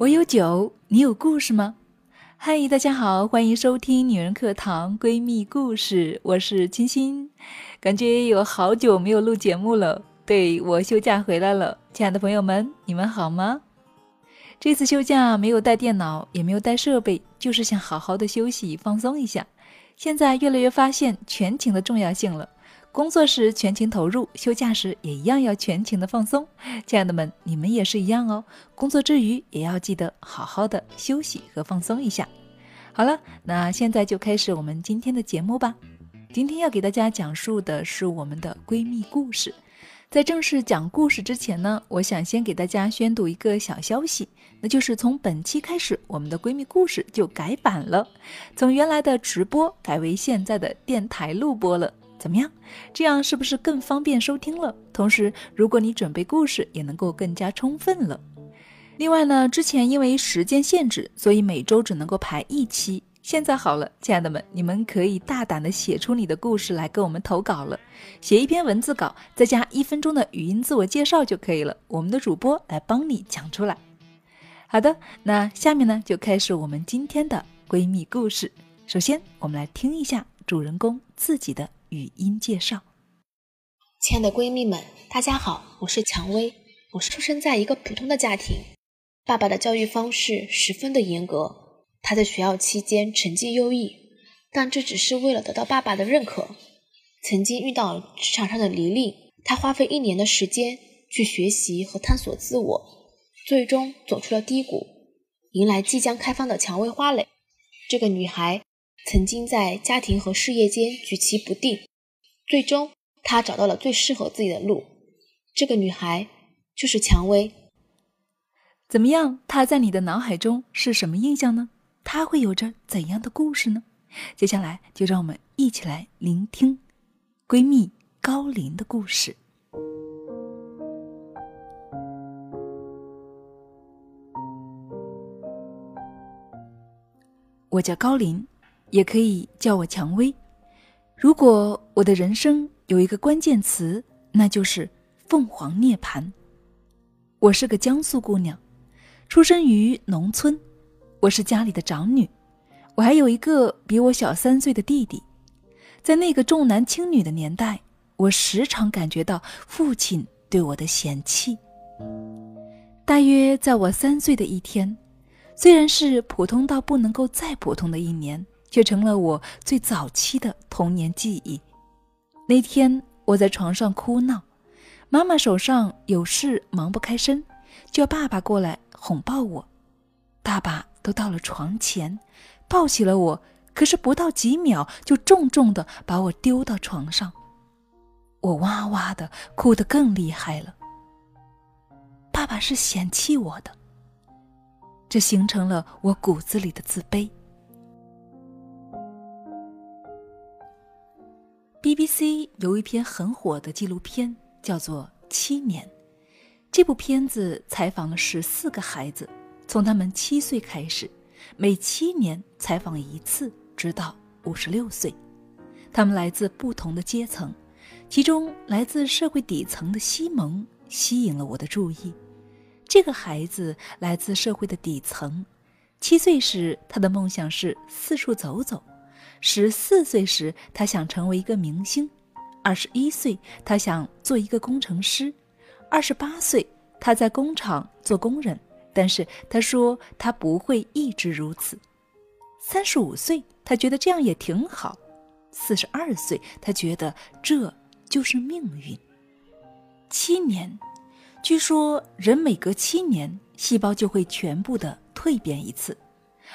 我有酒，你有故事吗？嗨，大家好，欢迎收听女人课堂闺蜜故事，我是清新。感觉有好久没有录节目了，对我休假回来了，亲爱的朋友们，你们好吗？这次休假没有带电脑，也没有带设备，就是想好好的休息放松一下。现在越来越发现全勤的重要性了。工作时全情投入，休假时也一样要全情的放松。亲爱的们，你们也是一样哦。工作之余也要记得好好的休息和放松一下。好了，那现在就开始我们今天的节目吧。今天要给大家讲述的是我们的闺蜜故事。在正式讲故事之前呢，我想先给大家宣读一个小消息，那就是从本期开始，我们的闺蜜故事就改版了，从原来的直播改为现在的电台录播了。怎么样？这样是不是更方便收听了？同时，如果你准备故事，也能够更加充分了。另外呢，之前因为时间限制，所以每周只能够排一期。现在好了，亲爱的们，你们可以大胆的写出你的故事来跟我们投稿了。写一篇文字稿，再加一分钟的语音自我介绍就可以了。我们的主播来帮你讲出来。好的，那下面呢，就开始我们今天的闺蜜故事。首先，我们来听一下主人公自己的。语音介绍，亲爱的闺蜜们，大家好，我是蔷薇。我是出生在一个普通的家庭，爸爸的教育方式十分的严格。他在学校期间成绩优异，但这只是为了得到爸爸的认可。曾经遇到职场上的泥泞，他花费一年的时间去学习和探索自我，最终走出了低谷，迎来即将开放的蔷薇花蕾。这个女孩。曾经在家庭和事业间举棋不定，最终她找到了最适合自己的路。这个女孩就是蔷薇。怎么样？她在你的脑海中是什么印象呢？她会有着怎样的故事呢？接下来就让我们一起来聆听闺蜜高林的故事。我叫高林。也可以叫我蔷薇。如果我的人生有一个关键词，那就是凤凰涅槃。我是个江苏姑娘，出生于农村，我是家里的长女，我还有一个比我小三岁的弟弟。在那个重男轻女的年代，我时常感觉到父亲对我的嫌弃。大约在我三岁的一天，虽然是普通到不能够再普通的一年。却成了我最早期的童年记忆。那天我在床上哭闹，妈妈手上有事忙不开身，叫爸爸过来哄抱我。爸爸都到了床前，抱起了我，可是不到几秒就重重的把我丢到床上。我哇哇的哭得更厉害了。爸爸是嫌弃我的，这形成了我骨子里的自卑。BBC 有一篇很火的纪录片，叫做《七年》。这部片子采访了十四个孩子，从他们七岁开始，每七年采访一次，直到五十六岁。他们来自不同的阶层，其中来自社会底层的西蒙吸引了我的注意。这个孩子来自社会的底层，七岁时他的梦想是四处走走。十四岁时，他想成为一个明星；二十一岁，他想做一个工程师；二十八岁，他在工厂做工人。但是他说他不会一直如此。三十五岁，他觉得这样也挺好；四十二岁，他觉得这就是命运。七年，据说人每隔七年，细胞就会全部的蜕变一次。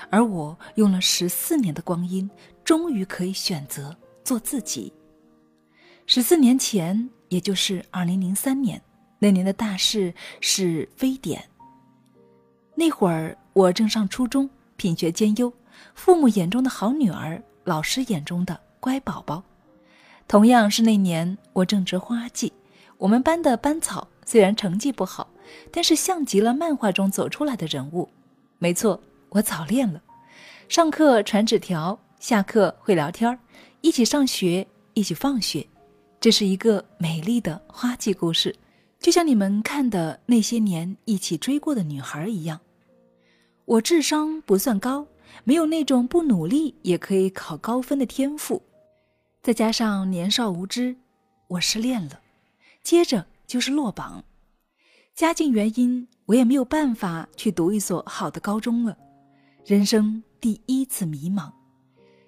而我用了十四年的光阴，终于可以选择做自己。十四年前，也就是二零零三年，那年的大事是非典。那会儿我正上初中，品学兼优，父母眼中的好女儿，老师眼中的乖宝宝。同样是那年，我正值花季，我们班的班草虽然成绩不好，但是像极了漫画中走出来的人物。没错。我早恋了，上课传纸条，下课会聊天儿一起上学，一起放学，这是一个美丽的花季故事，就像你们看的那些年一起追过的女孩一样。我智商不算高，没有那种不努力也可以考高分的天赋，再加上年少无知，我失恋了，接着就是落榜。家境原因，我也没有办法去读一所好的高中了。人生第一次迷茫，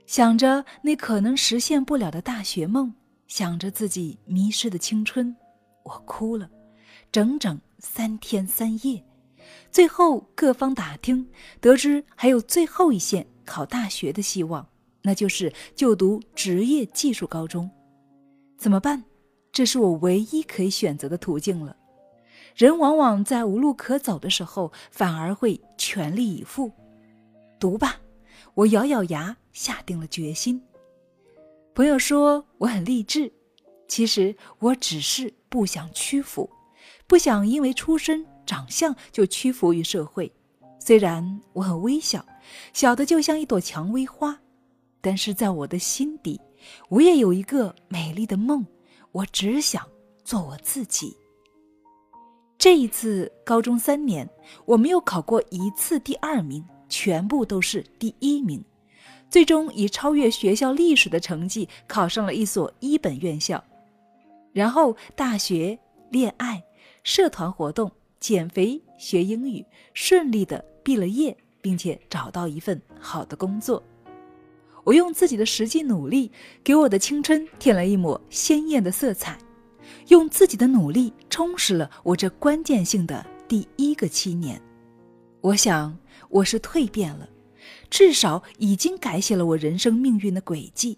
想着那可能实现不了的大学梦，想着自己迷失的青春，我哭了，整整三天三夜。最后各方打听，得知还有最后一线考大学的希望，那就是就读职业技术高中。怎么办？这是我唯一可以选择的途径了。人往往在无路可走的时候，反而会全力以赴。读吧，我咬咬牙，下定了决心。朋友说我很励志，其实我只是不想屈服，不想因为出身长相就屈服于社会。虽然我很微小，小的就像一朵蔷薇花，但是在我的心底，我也有一个美丽的梦。我只想做我自己。这一次高中三年，我没有考过一次第二名。全部都是第一名，最终以超越学校历史的成绩考上了一所一本院校。然后大学、恋爱、社团活动、减肥、学英语，顺利的毕了业，并且找到一份好的工作。我用自己的实际努力，给我的青春添了一抹鲜艳的色彩，用自己的努力充实了我这关键性的第一个七年。我想。我是蜕变了，至少已经改写了我人生命运的轨迹。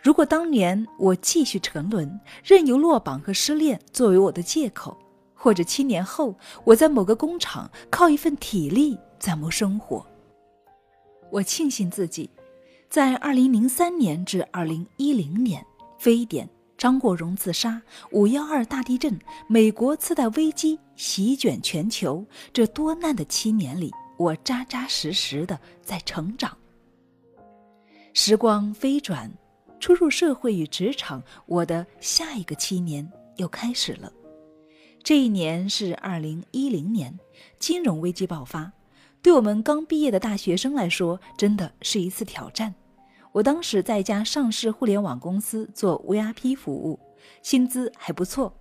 如果当年我继续沉沦，任由落榜和失恋作为我的借口，或者七年后我在某个工厂靠一份体力怎么生活？我庆幸自己，在二零零三年至二零一零年，非典、张国荣自杀、五幺二大地震、美国次贷危机席卷全球这多难的七年里。我扎扎实实的在成长。时光飞转，初入社会与职场，我的下一个七年又开始了。这一年是二零一零年，金融危机爆发，对我们刚毕业的大学生来说，真的是一次挑战。我当时在一家上市互联网公司做 VIP 服务，薪资还不错。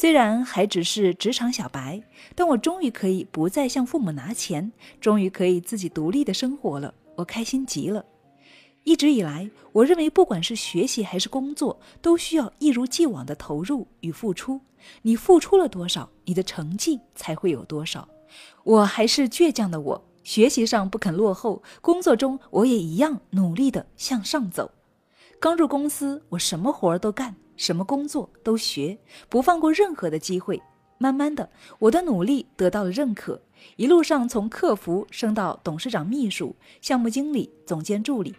虽然还只是职场小白，但我终于可以不再向父母拿钱，终于可以自己独立的生活了。我开心极了。一直以来，我认为不管是学习还是工作，都需要一如既往的投入与付出。你付出了多少，你的成绩才会有多少。我还是倔强的我，学习上不肯落后，工作中我也一样努力的向上走。刚入公司，我什么活儿都干。什么工作都学，不放过任何的机会。慢慢的，我的努力得到了认可，一路上从客服升到董事长秘书、项目经理、总监助理。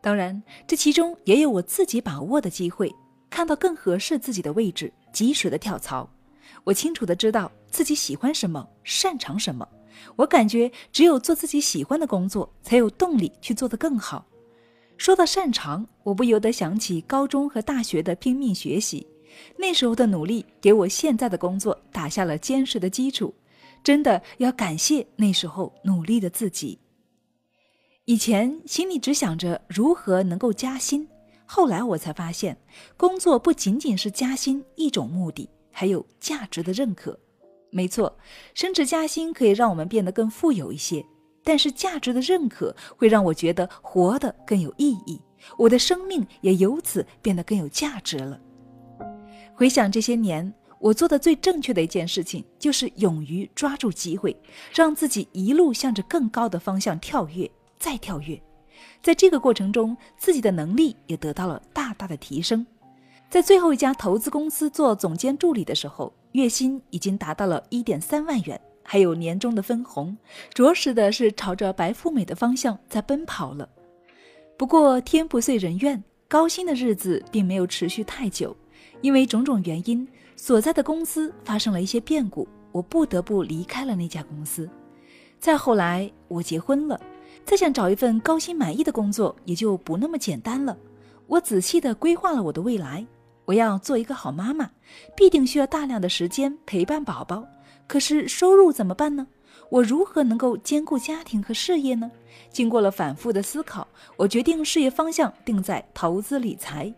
当然，这其中也有我自己把握的机会，看到更合适自己的位置，及时的跳槽。我清楚的知道自己喜欢什么，擅长什么。我感觉只有做自己喜欢的工作，才有动力去做得更好。说到擅长，我不由得想起高中和大学的拼命学习，那时候的努力给我现在的工作打下了坚实的基础。真的要感谢那时候努力的自己。以前心里只想着如何能够加薪，后来我才发现，工作不仅仅是加薪一种目的，还有价值的认可。没错，升职加薪可以让我们变得更富有一些。但是价值的认可会让我觉得活得更有意义，我的生命也由此变得更有价值了。回想这些年，我做的最正确的一件事情，就是勇于抓住机会，让自己一路向着更高的方向跳跃，再跳跃。在这个过程中，自己的能力也得到了大大的提升。在最后一家投资公司做总监助理的时候，月薪已经达到了一点三万元。还有年终的分红，着实的是朝着白富美的方向在奔跑了。不过天不遂人愿，高薪的日子并没有持续太久，因为种种原因，所在的公司发生了一些变故，我不得不离开了那家公司。再后来，我结婚了，再想找一份高薪满意的工作也就不那么简单了。我仔细的规划了我的未来，我要做一个好妈妈，必定需要大量的时间陪伴宝宝。可是收入怎么办呢？我如何能够兼顾家庭和事业呢？经过了反复的思考，我决定事业方向定在投资理财。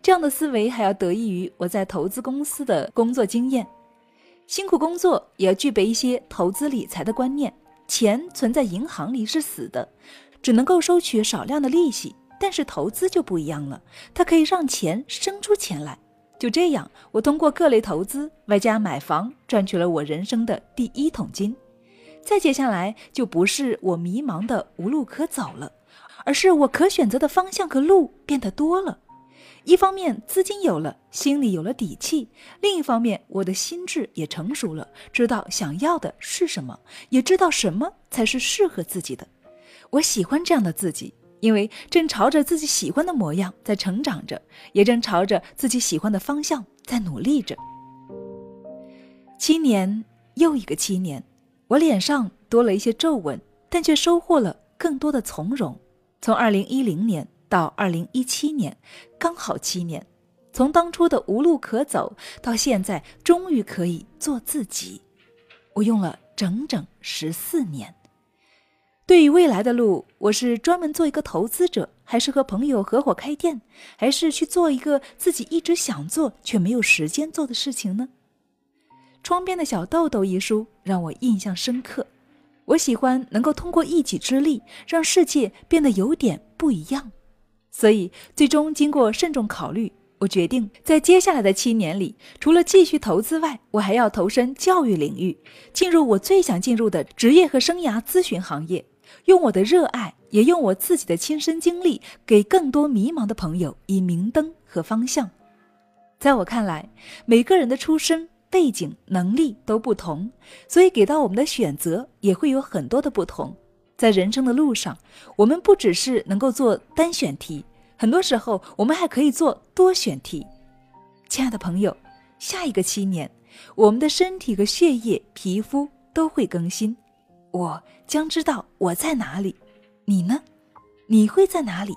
这样的思维还要得益于我在投资公司的工作经验。辛苦工作也要具备一些投资理财的观念。钱存在银行里是死的，只能够收取少量的利息。但是投资就不一样了，它可以让钱生出钱来。就这样，我通过各类投资外加买房，赚取了我人生的第一桶金。再接下来，就不是我迷茫的无路可走了，而是我可选择的方向和路变得多了。一方面资金有了，心里有了底气；另一方面，我的心智也成熟了，知道想要的是什么，也知道什么才是适合自己的。我喜欢这样的自己。因为正朝着自己喜欢的模样在成长着，也正朝着自己喜欢的方向在努力着。七年又一个七年，我脸上多了一些皱纹，但却收获了更多的从容。从二零一零年到二零一七年，刚好七年。从当初的无路可走，到现在终于可以做自己，我用了整整十四年。对于未来的路，我是专门做一个投资者，还是和朋友合伙开店，还是去做一个自己一直想做却没有时间做的事情呢？《窗边的小豆豆》一书让我印象深刻。我喜欢能够通过一己之力让世界变得有点不一样，所以最终经过慎重考虑，我决定在接下来的七年里，除了继续投资外，我还要投身教育领域，进入我最想进入的职业和生涯咨询行业。用我的热爱，也用我自己的亲身经历，给更多迷茫的朋友以明灯和方向。在我看来，每个人的出身背景、能力都不同，所以给到我们的选择也会有很多的不同。在人生的路上，我们不只是能够做单选题，很多时候我们还可以做多选题。亲爱的朋友，下一个七年，我们的身体和血液、皮肤都会更新。我将知道我在哪里，你呢？你会在哪里？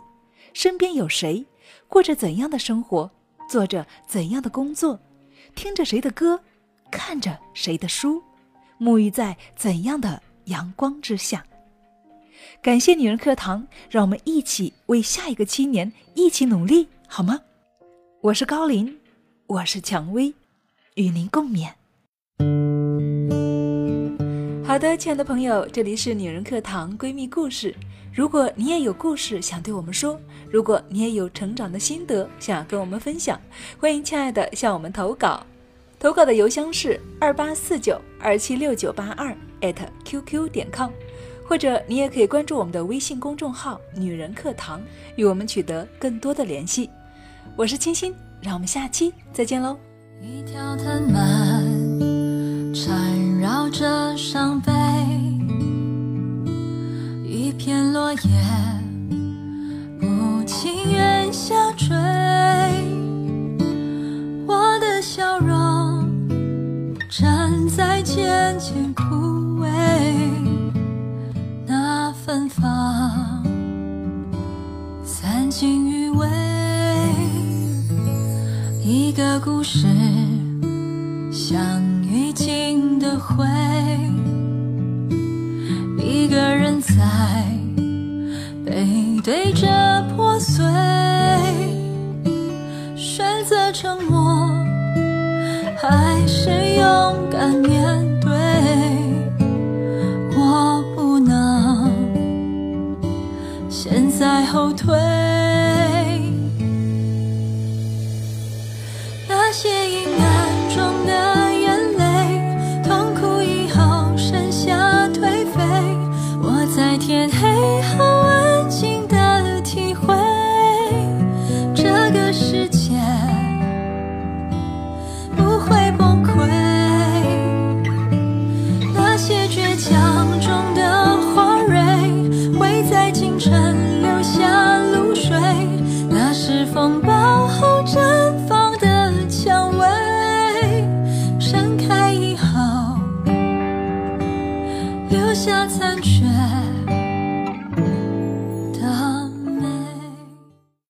身边有谁？过着怎样的生活？做着怎样的工作？听着谁的歌？看着谁的书？沐浴在怎样的阳光之下？感谢女人课堂，让我们一起为下一个七年一起努力，好吗？我是高林，我是蔷薇，与您共勉。好的，亲爱的朋友，这里是女人课堂闺蜜故事。如果你也有故事想对我们说，如果你也有成长的心得想要跟我们分享，欢迎亲爱的向我们投稿。投稿的邮箱是二八四九二七六九八二艾特 qq 点 com，或者你也可以关注我们的微信公众号“女人课堂”，与我们取得更多的联系。我是清新，让我们下期再见喽。一条缠绕着伤悲，一片落叶不情愿下坠，我的笑容正在渐渐枯萎，那芬芳散尽余味，一个故事。会，后退。